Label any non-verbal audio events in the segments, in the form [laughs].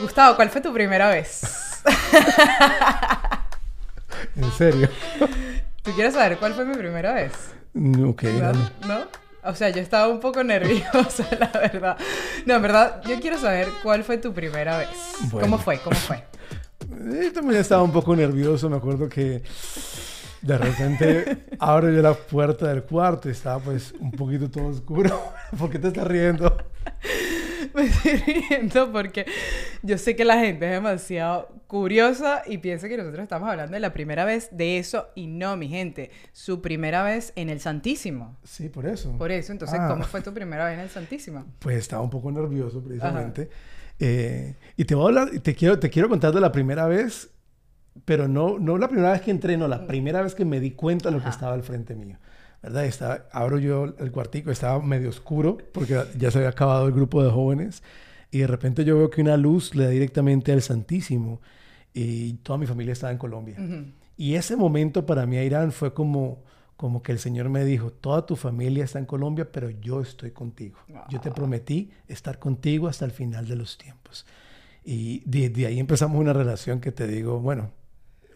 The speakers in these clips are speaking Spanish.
Gustavo, ¿cuál fue tu primera vez? [laughs] ¿En serio? ¿Tú quieres saber cuál fue mi primera vez? Ok, ¿No? ¿No? O sea, yo estaba un poco [laughs] nerviosa, la verdad. No, en verdad, yo quiero saber cuál fue tu primera vez. Bueno. ¿Cómo fue? ¿Cómo fue? [laughs] Yo también estaba un poco nervioso. Me acuerdo que de repente abro yo la puerta del cuarto y estaba pues un poquito todo oscuro. ¿Por qué te estás riendo? [laughs] Me estoy riendo porque yo sé que la gente es demasiado curiosa y piensa que nosotros estamos hablando de la primera vez de eso y no, mi gente. Su primera vez en el Santísimo. Sí, por eso. Por eso, entonces, Ah. ¿cómo fue tu primera vez en el Santísimo? Pues estaba un poco nervioso precisamente. Eh, y te voy a hablar, te quiero, te quiero contar de la primera vez, pero no, no la primera vez que entré, no, la primera vez que me di cuenta de lo que estaba al frente mío. ¿Verdad? Estaba, abro yo el cuartico, estaba medio oscuro porque ya se había acabado el grupo de jóvenes y de repente yo veo que una luz le da directamente al Santísimo y toda mi familia estaba en Colombia. Ujú. Y ese momento para mí, Irán, fue como, como que el Señor me dijo, toda tu familia está en Colombia, pero yo estoy contigo. Yo te prometí estar contigo hasta el final de los tiempos. Y de, de ahí empezamos una relación que te digo, bueno,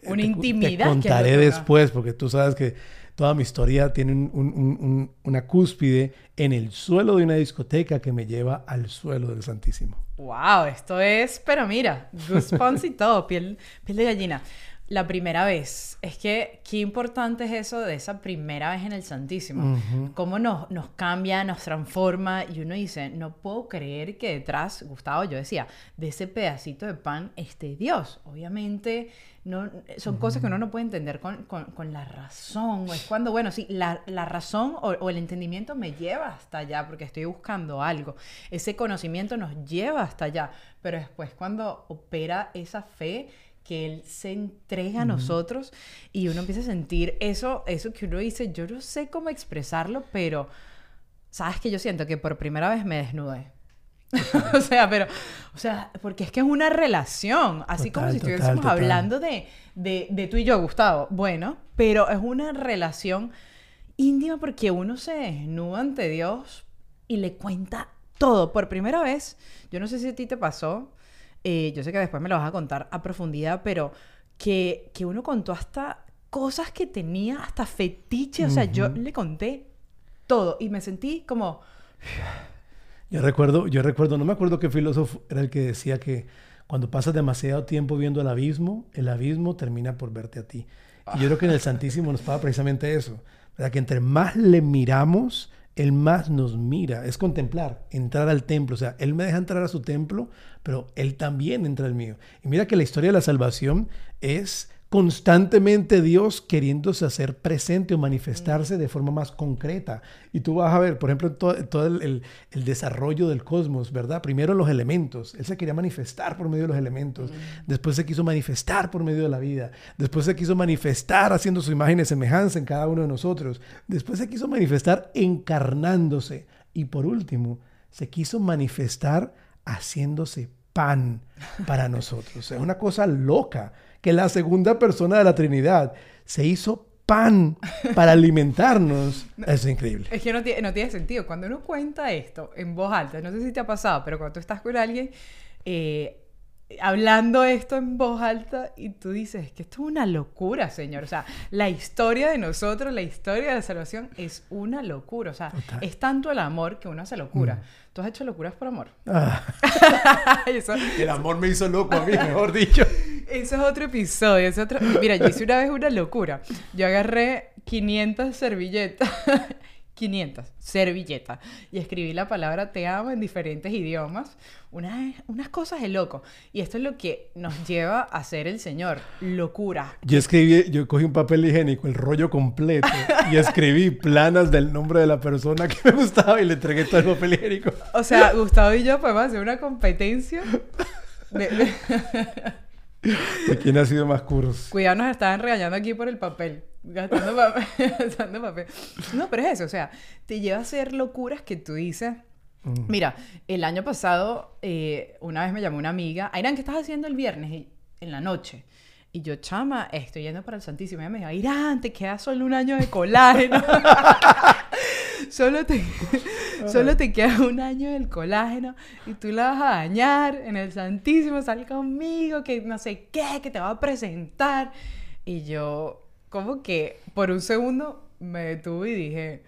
Una te, intimidad Te contaré que- después, porque tú sabes que toda mi historia tiene un- un- un- un- una cúspide en el suelo de una discoteca que me lleva al suelo del Santísimo. Wow, esto es, pero mira, goosebumps y todo, piel, piel de gallina. La primera vez, es que qué importante es eso de esa primera vez en el Santísimo. Cómo nos, nos cambia, nos transforma y uno dice, no puedo creer que detrás, Gustavo, yo decía, de ese pedacito de pan esté Dios. Obviamente no, son cosas que uno no puede entender con, con- con la razón. Es cuando, bueno, sí, la, la razón o, o el entendimiento me lleva hasta allá porque estoy buscando algo. Ese conocimiento nos lleva hasta allá. Pero después cuando opera esa fe que Él se entrega a nosotros y uno empieza a sentir eso, eso que uno dice, yo no sé cómo expresarlo, pero sabes que yo siento que por primera vez me desnudé. [laughs] o sea, pero, o sea, porque es que es una relación, así como si total, estuviésemos total. hablando de, de, de tú y yo, Gustavo. Bueno, pero es una relación íntima porque uno se desnuda ante Dios y le cuenta todo por primera vez. Yo no sé si a ti te pasó, eh, yo sé que después me lo vas a contar a profundidad, pero que, que uno contó hasta cosas que tenía, hasta fetiche, o sea, yo le conté todo y me sentí como... Yo recuerdo, yo recuerdo, no me acuerdo qué filósofo era el que decía que cuando pasas demasiado tiempo viendo el abismo, el abismo termina por verte a ti. Y yo creo que en el Santísimo nos pasa precisamente eso, ¿verdad? Que entre más le miramos, él más nos mira. Es contemplar, entrar al templo. O sea, él me deja entrar a su templo, pero él también entra al mío. Y mira que la historia de la salvación es constantemente Dios queriéndose hacer presente o manifestarse de forma más concreta. Y tú vas a ver, por ejemplo, todo, todo el, el- el desarrollo del cosmos, ¿verdad? Primero los elementos. Él se quería manifestar por medio de los elementos. Después se quiso manifestar por medio de la vida. Después se quiso manifestar haciendo su imagen y semejanza en cada uno de nosotros. Después se quiso manifestar encarnándose. Y por último, se quiso manifestar haciéndose pan para nosotros. Es una cosa loca que la segunda persona de la Trinidad se hizo pan para alimentarnos. [laughs] Es increíble. Es que no tiene, no tiene sentido. Cuando uno cuenta esto en voz alta, no sé si te ha pasado, pero cuando tú estás con alguien, eh, hablando esto en voz alta y tú dices, es que esto es una locura, Señor. O sea, la historia de nosotros, la historia de la salvación es una locura. O sea, es tanto el amor que uno hace locura. Mm. ¿Tú has hecho locuras por amor? Ah. [laughs] El amor me hizo loco a mí, mejor dicho. Eso es otro episodio. Es otro... Mira, yo hice una vez una locura. Yo agarré 500 servilletas 500 servilletas y escribí la palabra te amo en diferentes idiomas. Unas, unas cosas de loco. Y esto es lo que nos [laughs] lleva a hacer el Señor. Locura. Yo escribí, yo cogí un papel higiénico, el rollo completo, [laughs] y escribí planas del nombre de la persona que me gustaba y le entregué todo el papel higiénico. O sea, Gustavo y yo podemos hacer una competencia. De, [laughs] [laughs] quién ha sido más cursos? Cuidado, nos estaban regañando aquí por el papel. Gastando [laughs] papel, gastando papel. No, pero es eso, o sea, te lleva a hacer locuras que tú dices. Mm. Mira, el año pasado, eh, una vez me llamó una amiga, Irán, ¿qué estás haciendo el viernes en la noche? Y yo, chama, estoy yendo para el Santísimo. Y ella me dijo, Irán, te queda solo un año de colágeno. [laughs] solo, te, solo te queda un año del colágeno y tú la vas a dañar en el Santísimo. Sal conmigo, que no sé qué, que te va a presentar. Y yo, como que por un segundo me detuve y dije,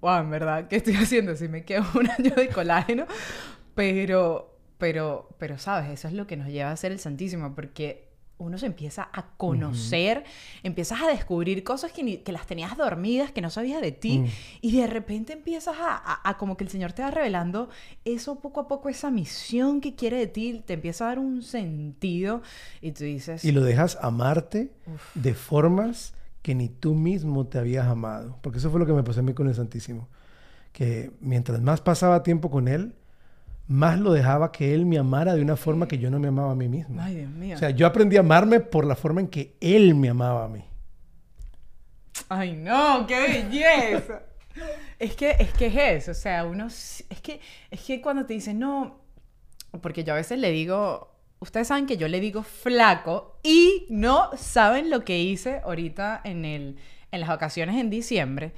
wow, en verdad, ¿qué estoy haciendo? Si me quedo un [laughs] año de colágeno, pero, pero, pero, ¿sabes? Eso es lo que nos lleva a ser el Santísimo, porque uno se empieza a conocer, empiezas a descubrir cosas que, que, las tenías dormidas, que no sabías de ti, mm. y de repente empiezas a, a, como que el Señor te va revelando eso poco a poco, esa misión que quiere de ti, te empieza a dar un sentido, y tú dices... Y lo dejas amarte de formas que ni tú mismo te habías amado. Porque eso fue lo que me pasó a mí con el Santísimo. Que mientras más pasaba tiempo con Él, más lo dejaba que Él me amara de una forma que yo no me amaba a mí mismo. Ay, Dios mío. O sea, yo aprendí a amarme por la forma en que Él me amaba a mí. Ay, no, qué belleza. [laughs] es que es que es eso, o sea, uno es que es que cuando te dicen, "No, porque yo a veces le digo ustedes saben que yo le digo flaco y no saben lo que hice ahorita en, el, en las vacaciones en diciembre.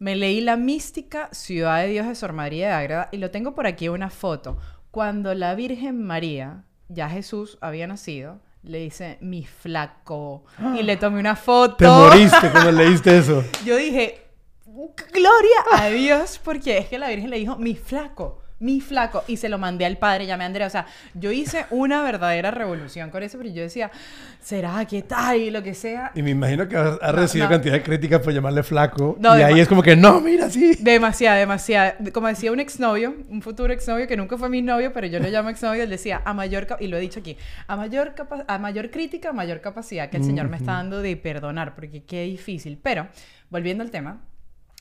Me leí La mística Ciudad de Dios de Sor María de Ágreda y lo tengo por aquí una foto. Cuando la Virgen María, ya Jesús había nacido, le dice mi flaco y le tomé una foto. Te moriste cuando leíste eso. [laughs] Yo dije, gloria a Dios, porque es que la Virgen le dijo mi flaco mi flaco, y se lo mandé al padre, llamé a Andrea. O sea, yo hice una verdadera revolución con eso, pero yo decía, ¿será que tal? Y lo que sea. Y me imagino que has recibido cantidad de críticas por llamarle flaco. y ahí es como que, no, mira, sí. Demasiada, demasiada. Como decía un exnovio, un futuro exnovio que nunca fue mi novio, pero yo le llamo exnovio, él decía, a mayor, y lo he dicho aquí, a mayor, a mayor crítica, a mayor capacidad que el Señor me está dando de perdonar, porque qué difícil. Pero, volviendo al tema,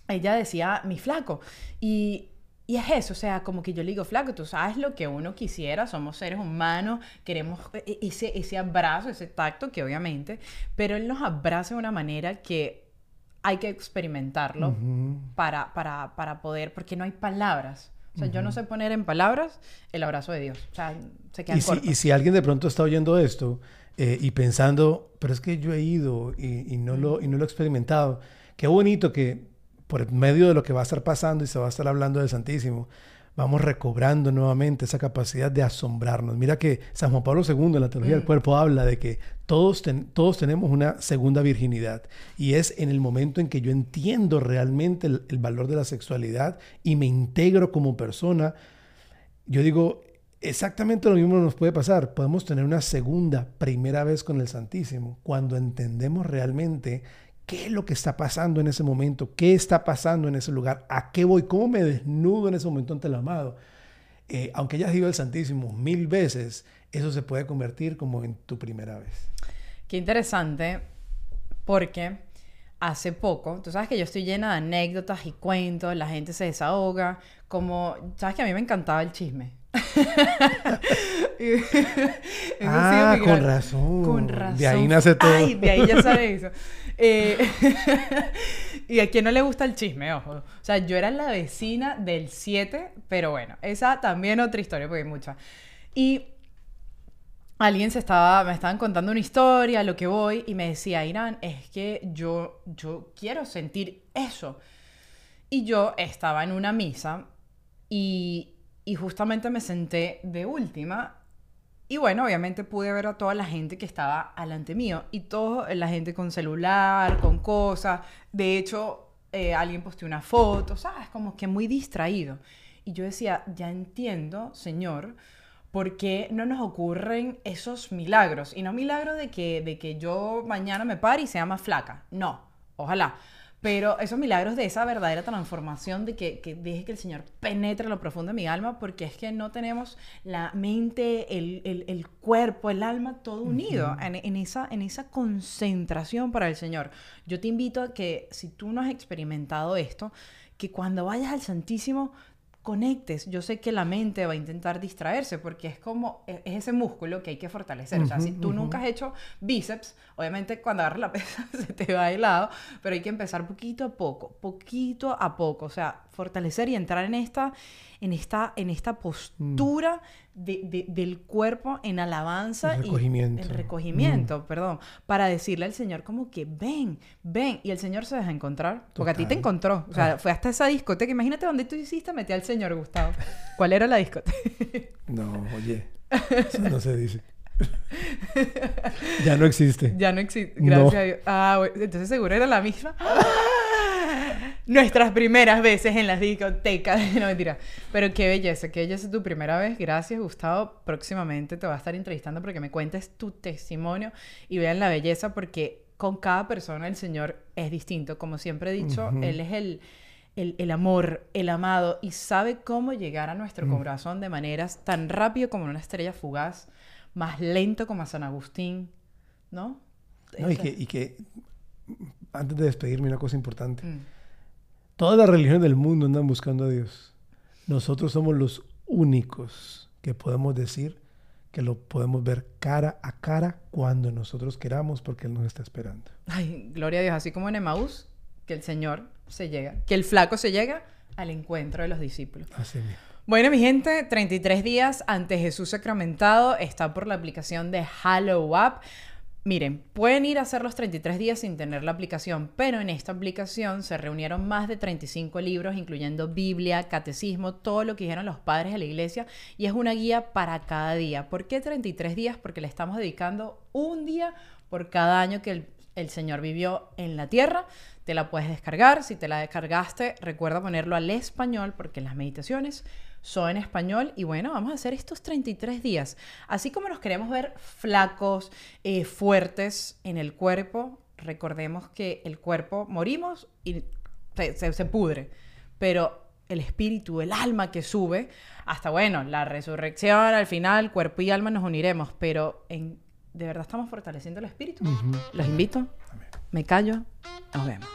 ella decía, mi flaco. Y y es eso, o sea, como que yo le digo, flaco, tú sabes lo que uno quisiera, somos seres humanos, queremos e, e, ese, ese abrazo, ese tacto, que obviamente, pero él nos abraza de una manera que hay que experimentarlo para, para, para, poder, porque no hay palabras. O sea, yo no sé poner en palabras el abrazo de Dios. O sea, se queda y, si, y si alguien de pronto está oyendo esto eh, y pensando, pero es que yo he ido y, y no lo, y no lo he experimentado, qué bonito que por medio de lo que va a estar pasando y se va a estar hablando del Santísimo, vamos recobrando nuevamente esa capacidad de asombrarnos. Mira que San Juan Pablo II en la teología del mm. cuerpo habla de que todos, todos tenemos una segunda virginidad y es en el momento en que yo entiendo realmente el, el valor de la sexualidad y me integro como persona. Yo digo, exactamente lo mismo nos puede pasar. Podemos tener una segunda, primera vez con el Santísimo cuando entendemos realmente ¿Qué es lo que está pasando en ese momento? ¿Qué está pasando en ese lugar? ¿A qué voy? ¿Cómo me desnudo en ese momento ante el amado? Eh, aunque hayas ido al Santísimo mil veces, eso se puede convertir como en tu primera vez. Qué interesante, porque hace poco, tú sabes que yo estoy llena de anécdotas y cuentos, la gente se desahoga, como, sabes que a mí me encantaba el chisme. [laughs] ah, con razón. Con razón. De ahí nace todo. Ay, de ahí ya sabes eso. [laughs] Eh, [laughs] y a quien no le gusta el chisme, ojo. O sea, yo era la vecina del 7, pero bueno, esa también otra historia, porque hay mucha. Y alguien se estaba, me estaban contando una historia, lo que voy, y me decía, Irán, es que yo, yo quiero sentir eso. Y yo estaba en una misa y, y justamente me senté de última Y bueno, obviamente pude ver a toda la gente que estaba alante mío y toda la gente con celular, con cosas. De hecho, eh, alguien posteó una foto, ¿sabes? Como que muy distraído. Y yo decía, ya entiendo, Señor, por qué no nos ocurren esos milagros. Y no milagros de que, de que yo mañana me pare y sea más flaca. No, ojalá. Pero esos milagros de esa verdadera transformación, de que, que deje que el Señor penetre lo profundo de mi alma, porque es que no tenemos la mente, el, el, el cuerpo, el alma, todo unido en, en, esa, en esa concentración para el Señor. Yo te invito a que si tú no has experimentado esto, que cuando vayas al Santísimo conectes. Yo sé que la mente va a intentar distraerse porque es como, e, es ese músculo que hay que fortalecer. o sea, si tú nunca has hecho bíceps, obviamente cuando agarras la pesa [laughs] se te va de lado, pero hay que empezar poquito a poco, poquito a poco. O sea, fortalecer y entrar en esta, en esta, en esta postura de, del cuerpo en alabanza. El recogimiento. Y el recogimiento, perdón. Para decirle al Señor como que ven, ven. Y el Señor se deja encontrar. Porque a ti te encontró. O sea, fue hasta esa discoteca. Imagínate dónde tú hiciste metí al Señor, Gustavo. ¿Cuál era la discoteca? [laughs] no, oye. Eso no se dice. ya no existe. Ya no existe. Gracias a Dios. Ah, entonces seguro era la misma nuestras primeras veces en las discotecas. [laughs] no, mentira. Pero qué belleza, qué belleza tu primera vez. Gracias, Gustavo. Próximamente te voy a estar entrevistando porque me cuentes tu testimonio y vean la belleza porque con cada persona el Señor es distinto. Como siempre he dicho, Él es el, el, el, amor, el amado y sabe cómo llegar a nuestro mm. corazón de maneras tan rápido como una estrella fugaz, más lento como a San Agustín, ¿no? no y, que, y que, antes de despedirme, una cosa importante. Mm Todas las religiones del mundo andan buscando a Dios. Nosotros somos los únicos que podemos decir que lo podemos ver cara a cara cuando nosotros queramos porque Él nos está esperando. Ay, gloria a Dios, así como en Emaús, que el Señor se llega, que el flaco se llega al encuentro de los discípulos. Así mismo. Bueno, mi gente, 33 días ante Jesús sacramentado está por la aplicación de Hallow Up. Miren, pueden ir a hacer los 33 días sin tener la aplicación, pero en esta aplicación se reunieron más de 35 libros, incluyendo Biblia, catecismo, todo lo que dijeron los padres de la iglesia, y es una guía para cada día. ¿Por qué 33 días? Porque le estamos dedicando un día por cada año que el, el Señor vivió en la tierra. Te la puedes descargar. Si te la descargaste, recuerda ponerlo al español, porque las meditaciones soy en español y bueno, vamos a hacer estos 33 días. Así como nos queremos ver flacos, eh, fuertes en el cuerpo, recordemos que el cuerpo morimos y se, se, pudre, pero el espíritu, el alma que sube, hasta bueno, la resurrección, al final, cuerpo y alma nos uniremos, pero en, de verdad estamos fortaleciendo el espíritu. Los invito, me callo, nos vemos.